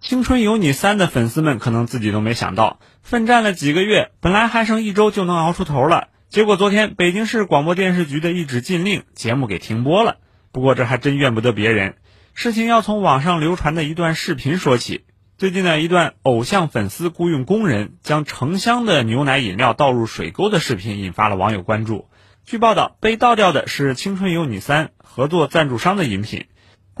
青春有你三的粉丝们可能自己都没想到，奋战了几个月，本来还剩一周就能熬出头了，结果昨天北京市广播电视局的一纸禁令，节目给停播了。不过这还真怨不得别人，事情要从网上流传的一段视频说起。最近呢，一段偶像粉丝雇佣工人将成箱的牛奶饮料倒入水沟的视频引发了网友关注。据报道，被倒掉的是《青春有你三》合作赞助商的饮品。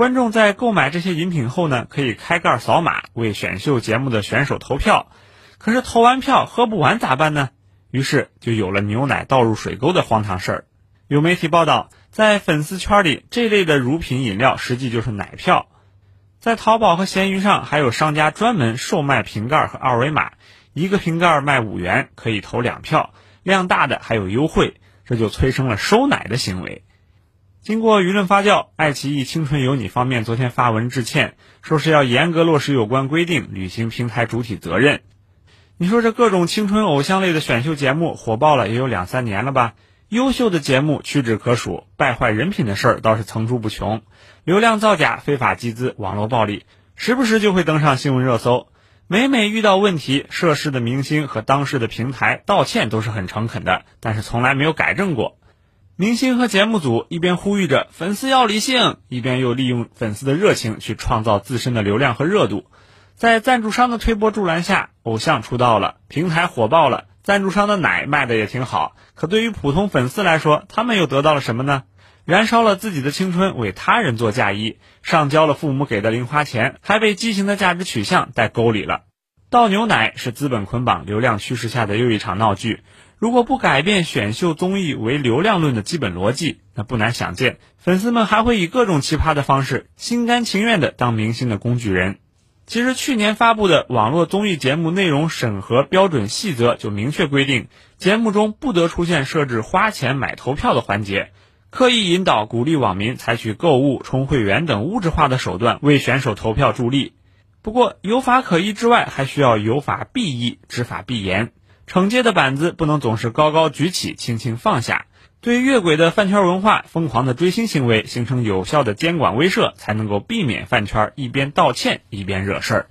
观众在购买这些饮品后呢，可以开盖扫码为选秀节目的选手投票。可是投完票喝不完咋办呢？于是就有了牛奶倒入水沟的荒唐事儿。有媒体报道，在粉丝圈里，这类的乳品饮料实际就是奶票。在淘宝和闲鱼上，还有商家专门售卖瓶盖和二维码，一个瓶盖卖五元，可以投两票，量大的还有优惠，这就催生了收奶的行为。经过舆论发酵，爱奇艺《青春有你》方面昨天发文致歉，说是要严格落实有关规定，履行平台主体责任。你说这各种青春偶像类的选秀节目火爆了也有两三年了吧？优秀的节目屈指可数，败坏人品的事儿倒是层出不穷，流量造假、非法集资、网络暴力，时不时就会登上新闻热搜。每每遇到问题，涉事的明星和当事的平台道歉都是很诚恳的，但是从来没有改正过。明星和节目组一边呼吁着粉丝要理性，一边又利用粉丝的热情去创造自身的流量和热度。在赞助商的推波助澜下，偶像出道了，平台火爆了，赞助商的奶卖的也挺好。可对于普通粉丝来说，他们又得到了什么呢？燃烧了自己的青春，为他人做嫁衣，上交了父母给的零花钱，还被畸形的价值取向带沟里了。倒牛奶是资本捆绑流量趋势下的又一场闹剧。如果不改变选秀综艺为流量论的基本逻辑，那不难想见，粉丝们还会以各种奇葩的方式，心甘情愿地当明星的工具人。其实去年发布的《网络综艺节目内容审核标准细则》就明确规定，节目中不得出现设置花钱买投票的环节，刻意引导鼓励网民采取购物、充会员等物质化的手段为选手投票助力。不过，有法可依之外，还需要有法必依、执法必严。惩戒的板子不能总是高高举起，轻轻放下。对越轨的饭圈文化、疯狂的追星行为形成有效的监管威慑，才能够避免饭圈一边道歉一边惹事儿。